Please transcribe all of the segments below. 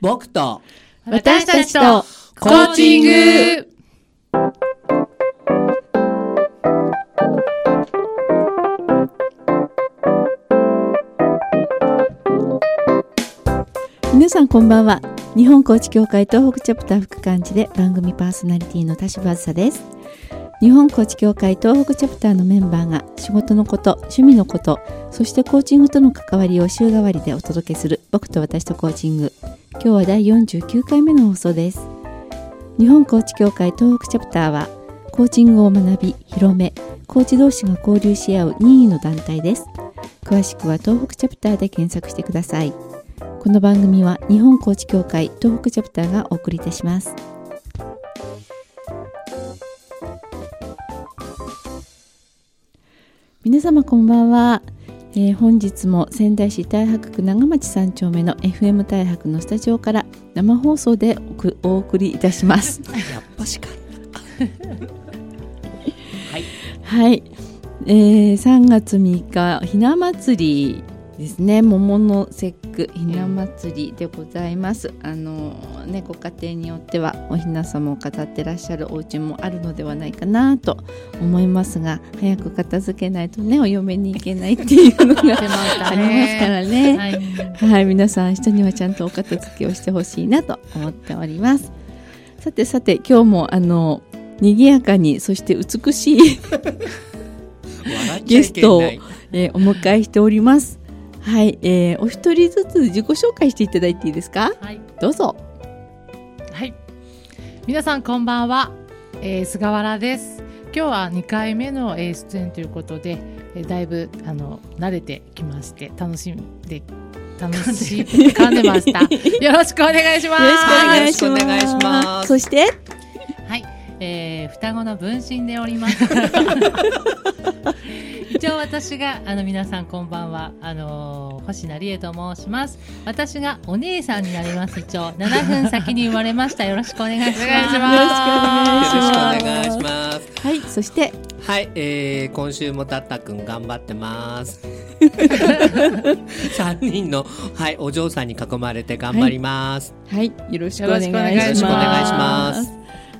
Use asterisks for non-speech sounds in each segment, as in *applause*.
僕と私たちとコーチング。皆さんこんばんは。日本コーチ協会東北チャプター副幹事で番組パーソナリティの田島あずさです。日本コーチ協会東北チャプターのメンバーが仕事のこと趣味のことそしてコーチングとの関わりを週替わりでお届けする僕と私とコーチング今日は第49回目の放送です。日本コーチ協会東北チャプターはコーチングを学び広めコーチ同士が交流し合う任意の団体です。詳しくは東北チャプターで検索してください。この番組は日本コーチ協会東北チャプターがお送りいたします。皆様こんばんは、えー本日も仙台市太白区長町3丁目の FM 太白のスタジオから生放送でお送りいたします。*laughs* やっぱしか *laughs* はい、えー、3月3日ひな祭りですね。桃の節句ひな祭りでございますあのねご家庭によってはおひな様を飾ってらっしゃるお家もあるのではないかなと思いますが早く片付けないとねお嫁に行けないっていうのが *laughs* ありますからねはい。はい、皆さん人にはちゃんとお片付けをしてほしいなと思っております。さてさて今日もあの賑やかにそして美しい、*laughs* ゲスけトをえーお迎えしております。はい、えーお一人ずつ自己紹介していただいていいですか？はい。どうぞ。はい。皆さんこんばんは。えー、菅原です。今日は2回目の、えー出演ということで、えーだいぶあの慣れてきまして楽しんで楽し噛んでました。よろしくお願いします。よろしくお願いします。よろしくお願いしますそして？はい、えー、双子の分身でおります。*laughs* 一応私があの皆さんこんばんはあのー星名理恵と申します。私がお姉さんになります。一応7分先に生まれました。よろしくお願いします。お願いしますよろしくお願いしますはい、そしてはい、えー、今週もたったくん頑張ってます *laughs* 三人のはいお嬢さんに囲まれて頑張ります、はい、よろしくお願いします。よろしくお願いします。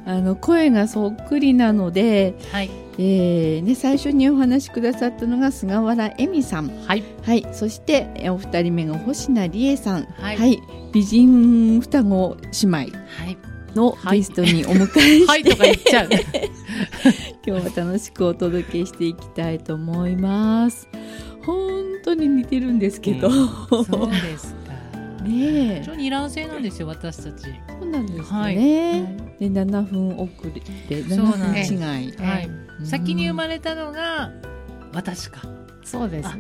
あの声がそっくりなので、はい、えーね、最初にお話しくださったのが菅原恵美さん、はい、はい、そしてえお二人目が星名理恵さん、はい。美人双子姉妹はい、のはい。ゲストにお迎えして、はい。とか言っちゃう。*laughs* 今日は楽しくお届けしていきたいと思います。本当に似てるんですけど、うそうですか。*laughs* ねえ。非常にイラン製なんですよ、私たち。そうなんですね。はい。で7分遅れでそう7分違い。はい、うん先に生まれたのが私か。そうですあ。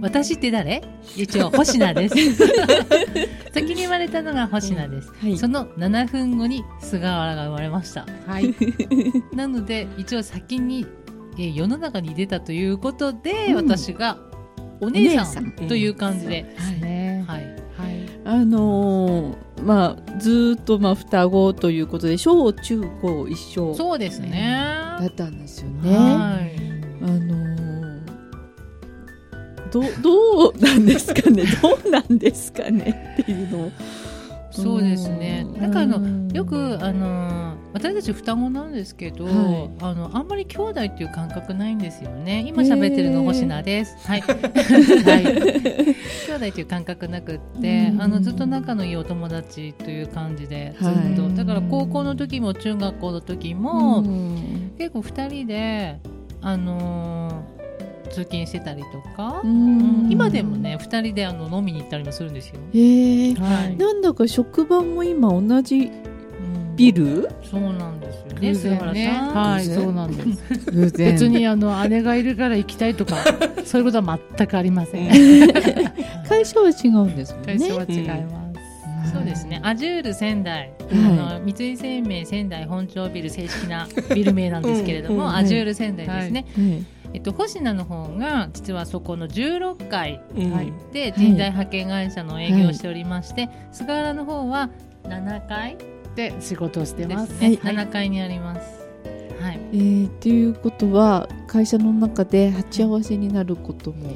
私って誰？一応 *laughs* 星名です *laughs* 先に生まれたのが星名です、はいその7分後に菅原が生まれましたはい。*laughs* なので一応先に、えー世の中に出たということで、うん私がお姉さんんという感じで、はいね。はいはい。あのーまあずーっとまあ双子ということで小中高一緒。そうですね。だったんですよね。はい。あのーどどうなんですかね？どうなんですかね？っていうのをそうですね。うん。だからあのうん。よくあのー私たち双子なんですけど、はい。あのあんまり兄弟っていう感覚ないんですよね。今喋ってるの星名です。はい、*laughs* はい、兄弟という感覚なくってうん。あのずっと仲のいいお友達という感じでずっと、はいだから高校の時も中学校の時も、うん。結構2人であのー通勤してたりとか、うん。今でもね2人であの飲みに行ったりもするんですよ。へえはい。なんだか職場も今同じうん。ビル？そうなんですよ。ね。偶菅原。さんはい、そうなんです。*laughs* 偶然。別にあの姉がいるから行きたいとか、*laughs* そういうことは全くありません。会社は違うんですもんね。会社は違います。そうですね。アジュール仙台、はあの三井生命仙台本町ビル正式なビル名なんですけれども、うん。うん。アジュール仙台ですね。はいえっと星名の方が実はそこの16階で人材派遣会社の営業をしておりまして、菅原の方は7階で仕事をしてでますす。ね。はい7階にあります。はい。えー、っていうことは会社の中で鉢合わせになることも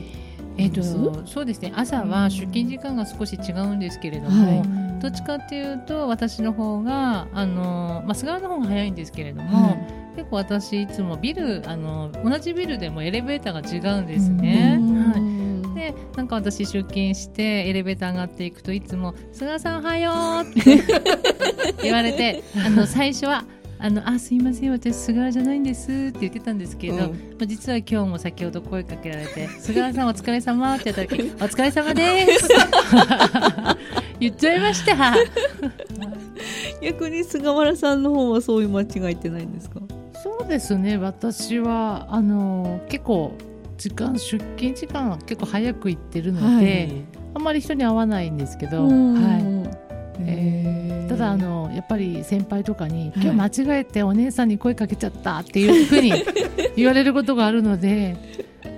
えっとそうです。ね。朝は出勤時間が少し違うんですけれども、はい。どっちかっていうと私の方があの、まあ、菅原の方が早いんですけれども、結構私いつもビルあの同じビルでもエレベーターが違うんですね。はい。でなんか私出勤してエレベーター上がっていくといつも「菅さんおはよう」って *laughs* 言われてあの最初はあのあすいません私菅原じゃないんですって言ってたんですけど、うん、まあ、実は今日も先ほど声かけられて「*laughs* 菅原さんお疲れ様って言った時「*laughs* お疲れ様です」*laughs* 言っちゃいました。逆に菅原さんの方はそういう間違いってないんですか？そうですね。私はあの結構時間出勤時間は結構早く行ってるので、はい、あんまり人に会わないんですけど、はい。えー、ただあのやっぱり先輩とかに「今日間違えてお姉さんに声かけちゃった」っていうふうに *laughs* 言われることがあるので。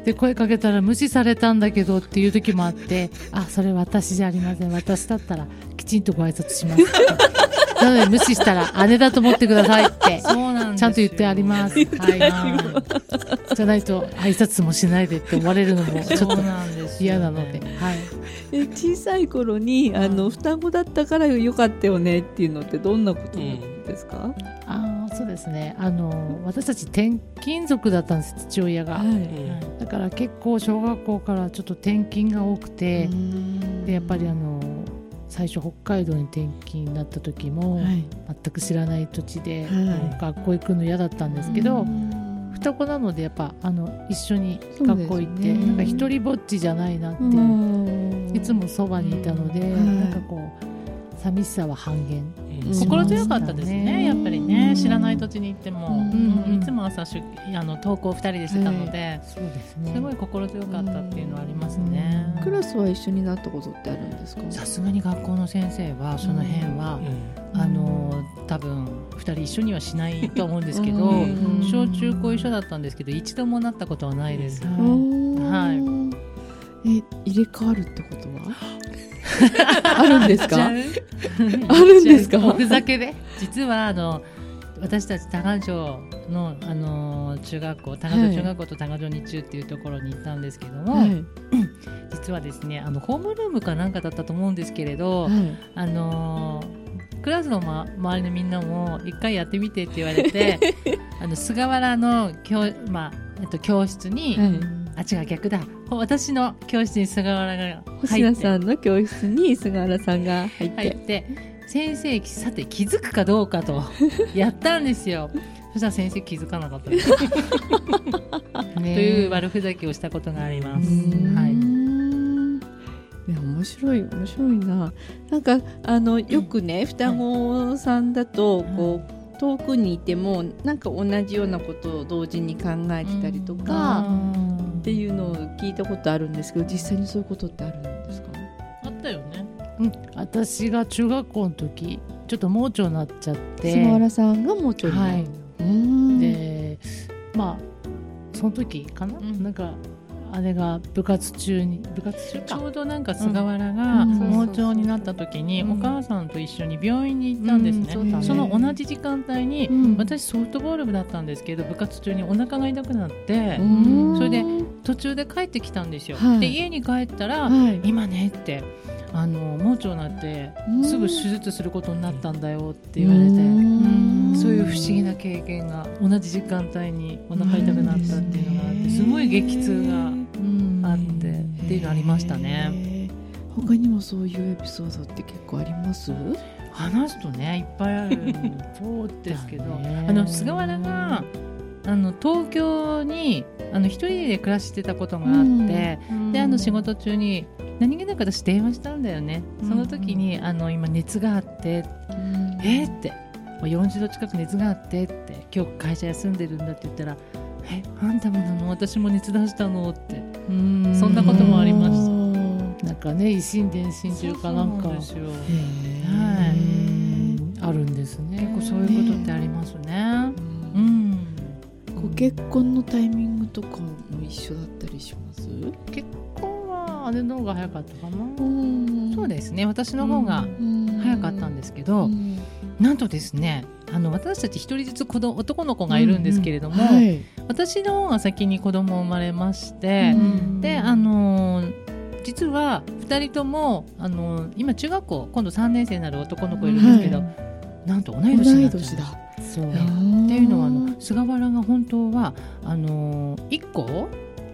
で声かけたら無視されたんだけどっていう時もあってあそれ私じゃありません。私だったらきちんとご挨拶しますなので無視したら姉だと思ってくださいってそうなんちゃんと言ってあります。はい、じゃないと挨拶もしないでって思われるのもちょっと嫌なので。はい。え小さい頃にあの双子だったからよかったよねっていうのってどんなことですか？うん、ああそうですね。あの私たち転勤族だったんです父親が、はい、だから結構小学校からちょっと転勤が多くてでやっぱりあの最初北海道に転勤になった時も、はい、全く知らない土地で、はい、学校行くの嫌だったんですけど双子なのでやっぱあの一緒に学校行って、ね、なんか一人ぼっちじゃないなっていつもそばにいたので、なんかこう寂しさは半減心強かったですね。やっぱりね。知らない土地に行っても、うん、いつも朝出あの登校2人でしてたので、そうですね。すごい心強かったっていうのはありますね、クラスは一緒になったことってあるんですか？さすがに学校の先生はその辺は、あの多分2人一緒にはしないと思うんですけど、小中高一緒だったんですけど一度もなったことはないです、はい、え入れ替わるってことは？*laughs* あるんですか？*laughs* あるんですか？おふざけで？実はあの私たち多賀城の、あのー、中学校多賀城中学校と多賀城日中っていうところに行ったんですけども、はい、実はですねあのホームルームかなんかだったと思うんですけれど、はい、あのー、クラスの、ま、周りのみんなも一回やってみてって言われて *laughs* あの菅原の教,、まあえっと、教室に、はいあ違う逆だ。私の教室に菅原が星名さんの教室に菅原さんが入って。入って先生さて気づくかどうかとやったんですよ。*laughs* そしたら先生気づかなかったです。*laughs* という悪ふざけをしたことがあります。はい。いや面白い面白いな。なんかあのよくね、うん、双子さんだとこう、遠くにいてもなんか同じようなことを同時に考えてたりとか、っていうのを聞いたことあるんですけど実際にそういうことってあるんですか？あったよね、うん、私が中学校の時ちょっと盲腸になっちゃって。菅原さんが盲腸になる、はい、でまあその時かな、うん、なんか姉が部活中に部活中ちょうどなんか菅原が盲腸になった時にお母さんと一緒に病院に行ったんですね、うんうん、その同じ時間帯に、私ソフトボール部だったんですけど部活中にお腹が痛くなってそれで途中で帰ってきたんですよ、はい、で家に帰ったら、はい、今ねってあの盲腸になってすぐ手術することになったんだよって言われてそういう不思議な経験が同じ時間帯にお腹痛くなったっていうのがあってすごい激痛があっていうのありましたね。他にもそういうエピソードって結構あります？話すとねいっぱいあるそうですけど、あの菅原があの東京にあの一人で暮らしてたことがあって、うん、であの仕事中に何気なく私電話したんだよね、その時にあの今熱があって、うん、えー、って40度近く熱があってって今日会社休んでるんだって言ったらえあんたもなの？私も熱出したの？ってそんなこともありました。なんかね維心伝心中かなんか。はい、あるんですね。結構そういうことってありますね。うん。ご結婚のタイミングとかも一緒だったりします？結婚は姉の方が早かったかな。そうですね。私の方が早かったんですけどなんとですねあの私たち一人ずつ子供男の子がいるんですけれども、うんはい、私の方が先に子供生まれまして、うん、であの実は2人ともあの今中学校今度3年生になる男の子いるんですけど、なんと同い年になっちゃっていうのはあの菅原が本当はあの1個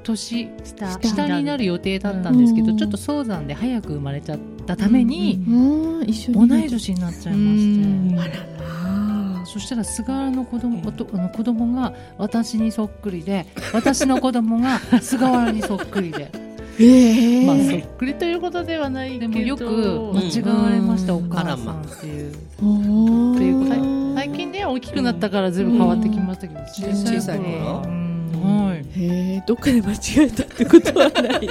年下下になる。予定だったんですけどちょっと早産で早く生まれちゃったために、一緒に同い年になっちゃいまして。そしたら菅原の子供あの子供が私にそっくりで私の子供が菅原にそっくりで。えー、まあそっくりということではないけどでもよく間違われました、お母さんっていう。っていう最近ね大きくなったから全部変わってきましたけど、小さい頃？はい、へえどっかで間違えたってことはない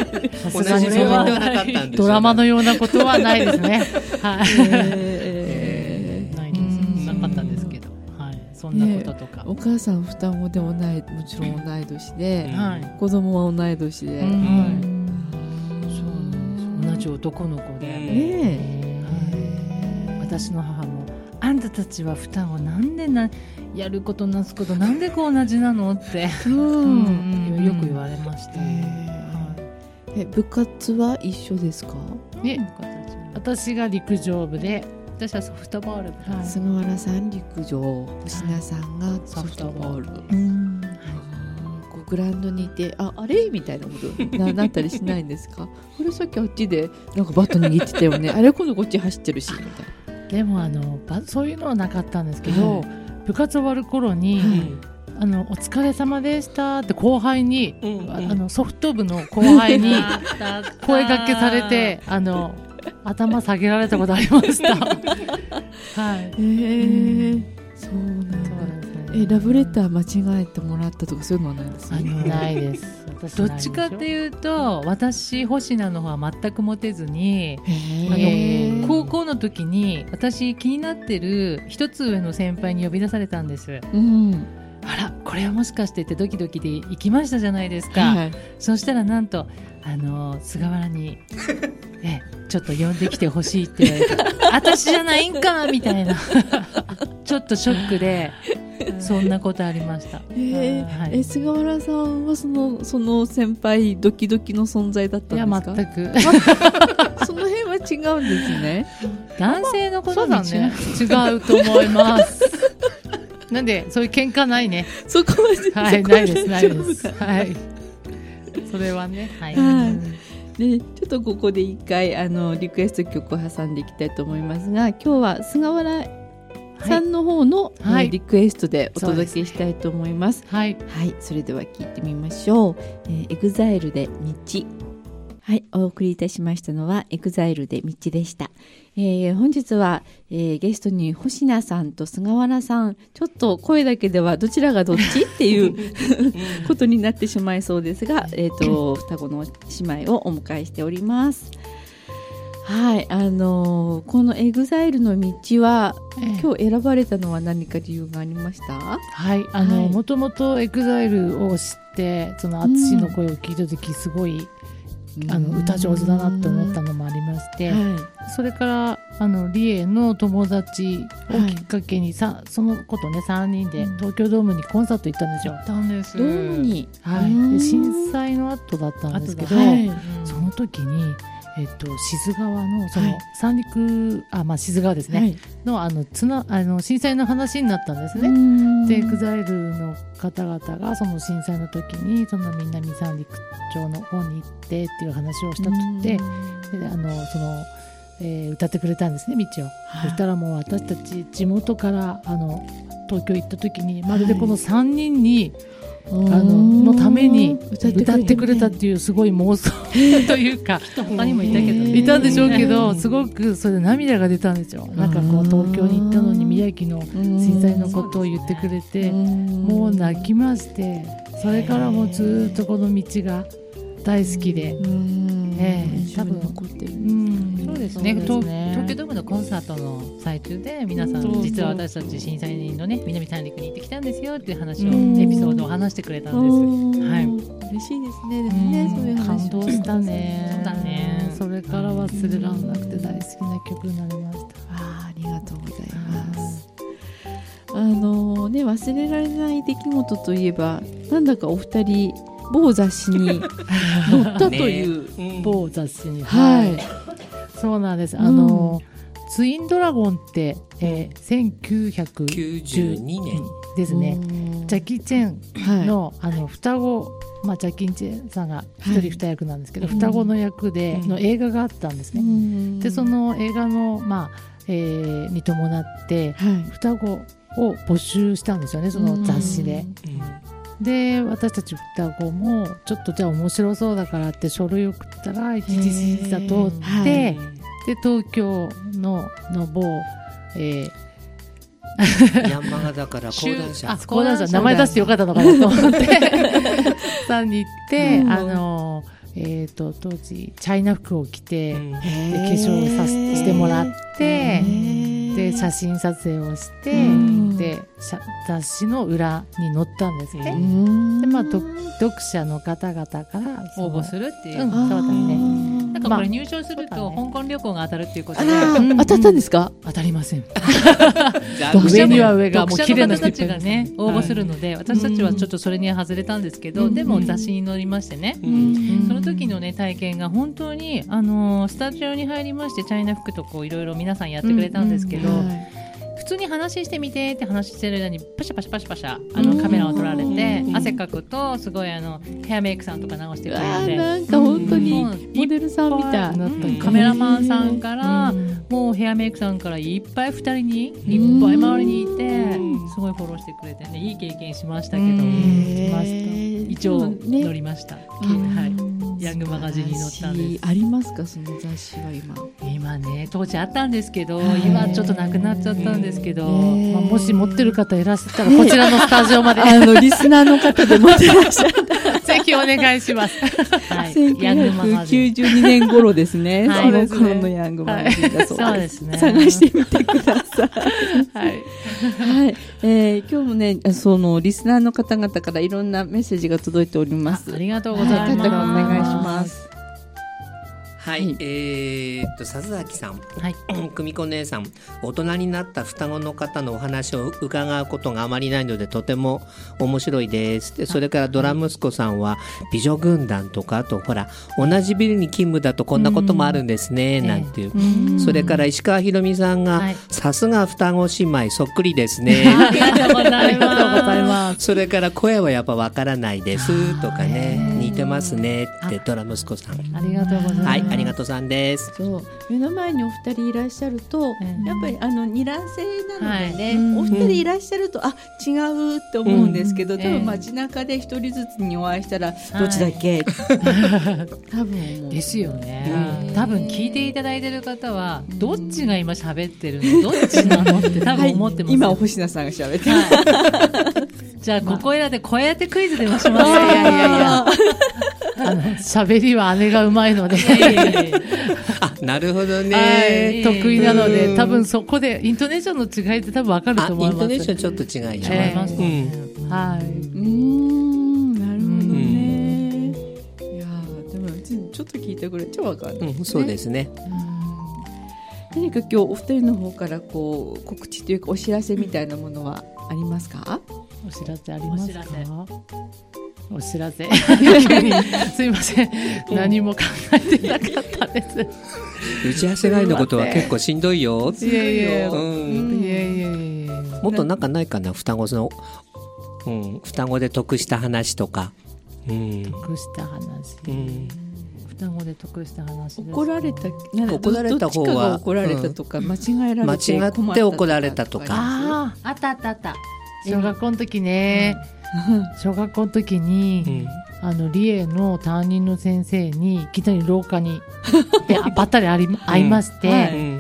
同じではなかったんドラマのようなことはないですね。はい、えー、ないです。なかったんですけど。はい。そんなこととか、ね、お母さん双子で同いもちろん同い年で、はい、子供は同い年で、うん。同じ男の子で、ねはい、私の母もあんたたちは双子なんでなやることなすことなんでこう同じなのって、うん。うん、よく言われました、え部活は一緒ですか？え私が陸上部で私はソフトボール部、はい、菅原さん陸上星名さんがソフトボール、うん。グラウンドにいてああれ？みたいなこと。な *laughs* なったりしないんですか？これ？さっきあっちでなんかバット握ってたよね。あれ？今度こっち走ってるし。みたいなでもあのそういうのはなかったんですけど、はい、部活終わる頃に、はい。あのお疲れ様でしたって後輩に、うんうん、あのソフト部の後輩に *laughs* 声掛けされてあの頭下げられたことありました。*laughs* はい。えー、うん、そうなんだ。えラブレター間違えてもらったとかそういうのはないですか、ないですどっちかっていうと私星名の方は全くモテずにあの高校の時に私気になってる一つ上の先輩に呼び出されたんです、うん、あらこれはもしかしてってドキドキで行きましたじゃないですか、はい、そしたらなんとあの菅原に *laughs* えちょっと呼んできてほしいって言われて私じゃないんかみたいな。*laughs* ちょっとショックでそんなことありました。えーはい、え菅原さんはそのその先輩ドキドキの存在だったんですか？いや全く。*laughs* その辺は違うんですね。*laughs* 男性のことだね。違うと思います。*laughs* なんでそういう喧嘩ないね。そこまではいないですないです。はい。それはねはい。はいでちょっとここで一回あのリクエスト曲を挟んでいきたいと思いますが今日は菅原さんの方の、はい、リクエストでお届けしたいと思います。はい、はい、それでは聞いてみましょう。えー、 EXILE で道。はい、お送りいたしましたのは EXILE で道でした。えー、本日は、えー、ゲストに星名さんと菅原さん、ちょっと声だけではどちらがどっちっていう *laughs* ことになってしまいそうですが、えっ、ー、と、双子の姉妹をお迎えしております。はい、あのー、この EXILE の道は、ええ、今日選ばれたのは何か理由がありました？はい、あの、もともと EXILE を知って、その淳の声を聞いた時、すごい、うん、あの歌上手だなって思ったのもありまして、はい、それからあの理絵の友達をきっかけにさ、はい、そのことね3人で東京ドームにコンサート行ったんですよ。行ったんです。ドームに、はい、で震災の後だったんですけど、はい、その時にえっと、志津川のその三陸、あまあ志津川ですね、はい、のあのつなあの震災の話になったんですね。で EXILE の方々がその震災の時にその南三陸町の方に行ってっていう話をしたとってであのその、えー、歌ってくれたんですね道を。そしたらもう私たち地元からあの東京行った時にまるでこの3人に、はいあののために歌ってくれたっていうすごい妄想というか他にもいたけど、いたんでしょうけどすごくそれで涙が出たんですよ。なんかこう東京に行ったのに宮城の震災のことを言ってくれてもう泣きましてそれからもずっとこの道が大好きで。ええ、多分残ってる、うん、そうですね東京ドームのコンサートの最中で皆さん実は私たち審査員のね南三陸に行ってきたんですよっていう話をエピソードを話してくれたんです。はい。嬉しいですね。でもね、そういう感動したね。そうだね。それから忘れられなくて大好きな曲になりました。あありがとうございます。あのね忘れられない出来事といえばなんだかお二人某雑誌に載ったという、うん某雑誌に。はい、そうなんです。あの、ツインドラゴンって、えー、1992 92年。ですね。うん。ジャッキー・チェンはい。の,、あの双子、まあ、ジャッキー・チェンさんが一はい。人二役なんですけど、うん双子の役でうん。の映画があったんですうね。ん。でその映画の、まあえーに伴ってはい。双子を募集したんですよねその雑誌で。で私たち双子もちょっとじゃあ面白そうだからって書類を送ったら一次審査通って、はい。で東京のの某、え *laughs* 山形から講談社。あ講談社名前出してよかったのかなと思って *laughs* さんに行って、うん。あのえー、と当時チャイナ服を着て、うん。で化粧をさせしてもらって、で写真真撮影をして、うんで写雑誌の裏に載ったんですね。うでまあ、ど読者の方々から応募するっていう、うんそうだね。なんかこれ入賞するとまあ香港旅行が当たるっていうことで、当たったんですか、当たりません。読上には上がもう綺麗な人ちがね応募するので、私たちはちょっとそれには外れたんですけど、うん。でも雑誌に載りましてね、うん。その時のね体験が本当にあのースタジオに入りましてチャイナ服とこういろいろ皆さんやってくれたんですけど、はい普通に話してみてって話してる間にパシャパシャパシャパシャあのカメラを撮られてうん。汗かくとすごいあのヘアメイクさんとか流してくれて。ーなんか本当にうん。モデルさんみたいな。カメラマンさんから、うんもうヘアメイクさんからいっぱい2人にいっぱい周りにいてうんすごいフォローしてくれてねいい経験しましたけど一応ね。乗りました、うんはいヤングマガジンに載ったんです。ありますかその雑誌は今。今ね当時あったんですけどはい。今ちょっとなくなっちゃったんですけど、ねまあ、もし持ってる方いらっしゃったらこちらのスタジオまで。あのリスナーの方で持ってらっしゃるぜひお願いします。はい、ヤングマガジン1992年頃ですね。はい。その頃のヤングマガジンだそうそうで。ですすね。探してみてください。はい。はい、えー今日もね、そのリスナーの方々からいろんなメッセージが届いております。あありがとうごはい、ざいます、方がお願いします。はい、はいえーっと笹崎さん、はい。*clears throat* 久美子姉さん。大人になった双子の方のお話を伺うことがあまりないのでとても面白いです。でそれからドラ息子さんは美女軍団とかあとほら同じビルに勤務だとこんなこともあるんですねなんていう、それから石川ひろみさんがはい。さすが双子姉妹そっくりですね。ありがとうございます。それから声はやっぱわからないですとかね似てますねってドラ息子さん。ありがとうございます。はいありがとうさんです。そう。目の前にお二人いらっしゃると、ええやっぱりあの二卵性なのでね、はいお二人いらっしゃるとあ違うって思うんですけど、うん。多分ええ街中で一人ずつにお会いしたら、どっちだっけ？*laughs* 多分ですよね。うん。多分聞いていただいてる方はどっちが今喋ってるの？どっちなの？って多分思ってますよ、今星名さんが喋ってる、はい、じゃあここいらでこうやってクイズでもします。いやいやいや。いや。あの喋りは姉がうまいので、*laughs* なるほどはい。ね得意なのうん。で多分そこでイントネーションの違いって多分わかると思います。ントネーションちょっと違い違いますね、はい。うーんなるほどね、いやーでもちょっと聞いてくれちょっとわかんない、うん、そうですね。何か今日お二人の方からこう告知というかお知らせみたいなものはありますか？お知らせありますか？お知らせ。お知らせ。急にすいません。何も考えてなかったです。打ち合わせ外のことは結構しんどいよ。いやいやういん。やいやいやもっとなんかないかな、双子の。うん、双子で得した話とか。うん。得した話。うん、双子で得した話です。怒られた怒られた方は怒られたとか、間違えられて間違って怒られたとか。ああったあったあった。あ小学校の時ね、小学校の時に、うん。あの理恵の担任の先生にいきなり廊下に *laughs* であばったりあり会いまして、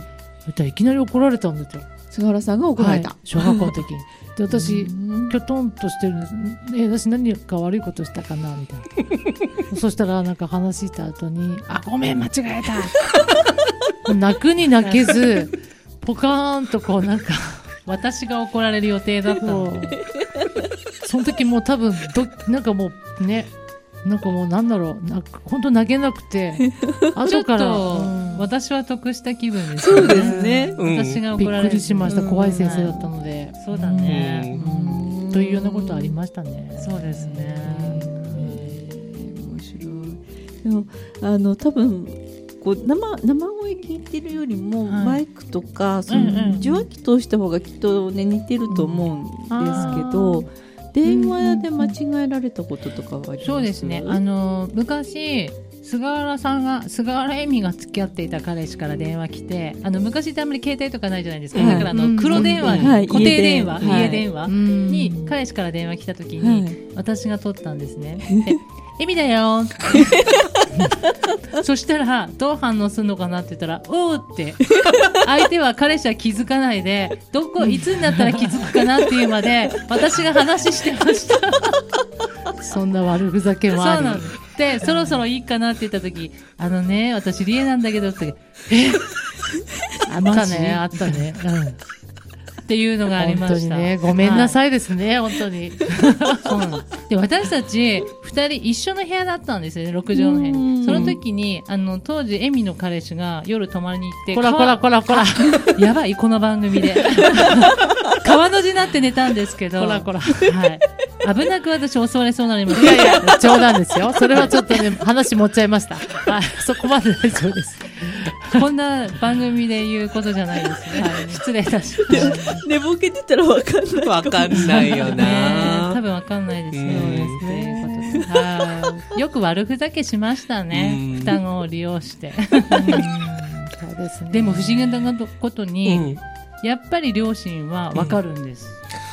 いきなり怒られたんですよ。菅原さんが怒られた、はい。小学校の時に。*laughs* で私うん。きょとんとしてるんです。え私何か悪いことしたかな？みたいな。*laughs* そしたらなんか話した後に「あごめん間違えた」泣くに泣けずポカーンとこうなんか私が怒られる予定だったの。そう。その時もう多分どなんかもうねなんかもうなんだろう。なんか本当投げなくて *laughs* 後から、とうん。私は得した気分ですそうですね。うん。私がびっく怒られるりしました。うん。怖い先生だったので、そうだね。うん。というようなことありましたね。そうですね。でもあの多分こう生生声聞いてるよりも、はい。マイクとかその、受話器通した方がきっとね似てると思うんですけど、電話で間違えられたこととかはあります？そうですね。あの昔菅原さんが菅原恵美が付き合っていた彼氏から電話来て、あの昔ってあんまり携帯とかないじゃないですか。はい。だからあのうん。黒電話に、はい。固定電話、家電はい。家電話うん。に彼氏から電話来た時に、はい。私が取ったんですね。*laughs* でエミだよそしたらどう反応するのかなって言ったら「おう!」って相手は彼氏は気づかないでどこいつになったら気づくかなっていうまで私が話してました。そんな悪ふざけそうもありなんでそろそろいいかなって言った時、あのね、私、リエなんだけどって、え？あったね、あったね。うん。っていうのがありました。本当にねごめんなさいですね、本当にそうなんです。で、私たち、二人一緒の部屋だったんですよね、6畳の部屋。その時に、あの、当時、エミの彼氏が夜泊まりに行って、こらこらこらこらやばい、この番組で。*laughs* 川の字になって寝たんですけど、こらこらはい。危なく私襲われそうになりました。いやいや冗談ですよそれはちょっとね話持っちゃいましたはいそこまで大丈夫ですこんな番組で言うことじゃないですね。失礼いたしました。寝ぼけてたらわかんないわかんないよね多な。分わかんないですね。うんということではいよく悪ふざけしましたねうん。双子を利用して。そうですねでも不思議なことうに、んやっぱり両親はわかるんです。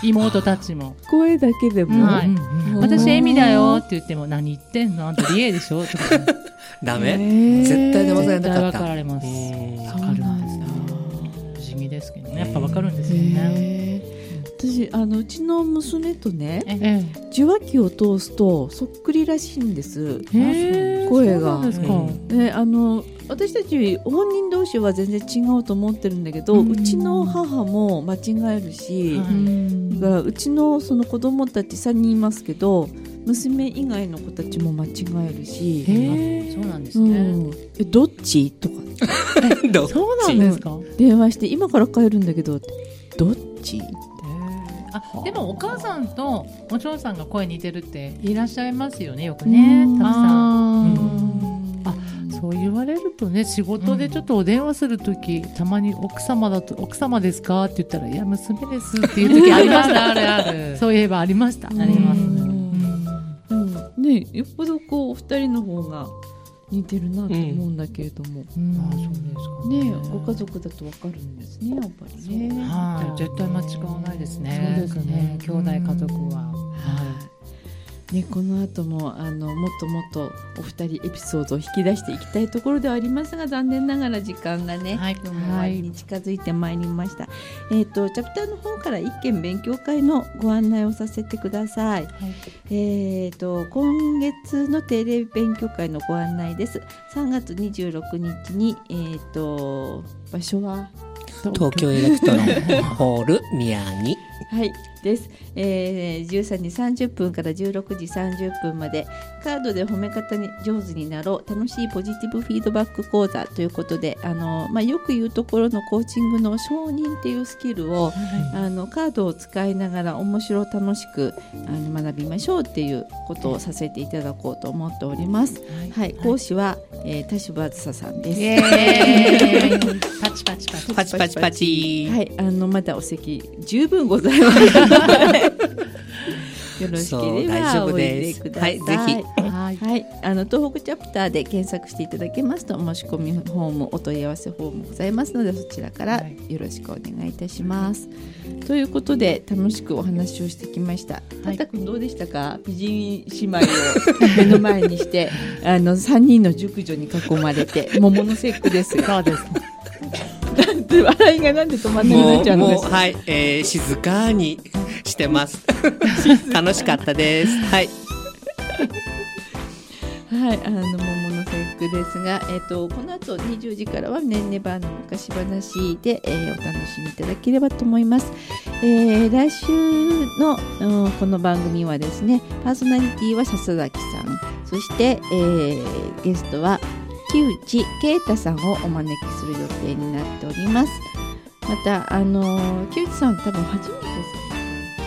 妹たちも。声だけでも、はい私、エミだよって言っても、何言ってんのあんたリエでしょとか。ダへメー絶対騙されなかった。かられます。うんわかるんです不思議ですけどね。やっぱわかるんですよね。私あのうちの娘とねええ。受話器を通すとそっくりらしいんです。声が。あの私たち本人同士は全然違うと思ってるんだけど、ううんちの母も間違えるし、はい。うんだからうちのその子供たち3人いますけど娘以外の子たちも間違えるし、そうなんですうね。ん、えどっち？とか。*laughs* どっち？そうなんですか？電話して今から帰るんだけどどっち？あでもお母さんとお嬢さんが声似てるっていらっしゃいますよねよくねうん。たくさん。あそう言われるとね仕事でちょっとお電話するとき、たまに奥様だと奥様ですかって言ったらいや娘ですっていう時ありました。*laughs* あるある。そういえばありました。あります。うん。うんねよっぽどこうお二人の方が似てるなと思うんだけれども、うん。あそうですかね。ご家族だとわかるんですねやっぱりね。はい。絶対間違わないですね。そうですね。兄弟家族は。はいね、この後もあのもっともっとお二人エピソードを引き出していきたいところではありますが残念ながら時間がね、はい。今日も終わりに近づいてまいりました、えっ、とチャプターの方から一件勉強会のご案内をさせてください、えっ、と今月の定例勉強会のご案内です。3月26日にえっ、と場所は？東京エレクトロンホール宮城。はいです、えー、13時30分から16時30分までカードで褒め方に上手になろう楽しいポジティブフィードバック講座ということであの、まあ、よく言うところのコーチングの承認っていうスキルをあのカードを使いながら面白楽しくあの学びましょうっていうことをさせていただこうと思っております。はい、講師は、えー、田柴あずささんです。パチパチパチ。パチパチパチ。はい、あのまだお席十分ございます。よろしければおいでください。はいぜはいはい、あの東北チャプターで検索していただけますと申し込みフォームお問い合わせフォームございますのでそちらからはいよろしくお願いいたします。ということで楽しくお話をしてきました。たったくんどうでしたか？美人姉妹を目の前にしてあの三人の熟女に囲まれて桃の節句ですよ。そうですで *laughs* 笑いがなんで止まんなくなっちゃうのかしらもうはい、えー、静かにしてます。楽しかったです。はい。はい、あの桃の節句ですが、えっ、とこの後20時からはねんねばの昔話で、えーお楽しみいただければと思います。えー来週の、うんこの番組はですね、パーソナリティは笹崎さん、そして、えーゲストは木内啓太さんをお招きする予定になっております。またあの木内さん多分初めてで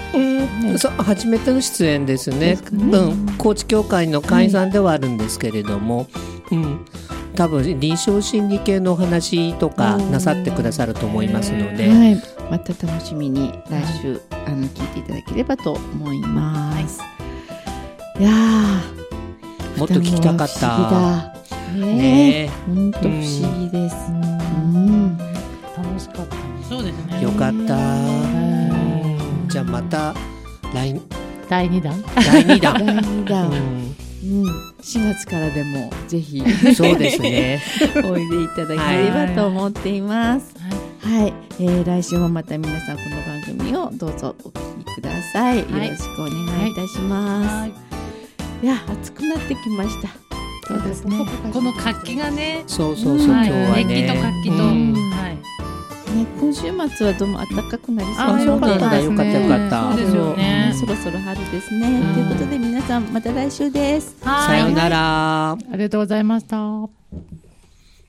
すね。そう初めての出演ですね。ね。うん、高知協会の会員ではあるんですけれども、うん、多分臨床心理系のお話とかなさってくださると思いますので、はい、また楽しみに来週、あの聞いていただければと思います。い。やーもっと聞きたかった。ね本当不思議です。うん、楽しかったそうですねえよかった。じゃあまた来第2弾？第2弾。第二弾、ううん、4月からでもぜひん、そうですね。*laughs* おいでいただければと思っています。はい、えー来週もまた皆さんこの番組をどうぞお聞きください。よはいろしくお願いいたします。はいい、や暑くなってきました。そうですね。この活気がね。そうそうそう、はい今日はね。熱気と活気と、うん。はい。ね、今週末はどうも暖かくなりそう。あそうなんだよよかったよかった。そうですよね。そろそろ春ですね。うん。ということで皆さんまた来週です。はい。さようなら。ありがとうございました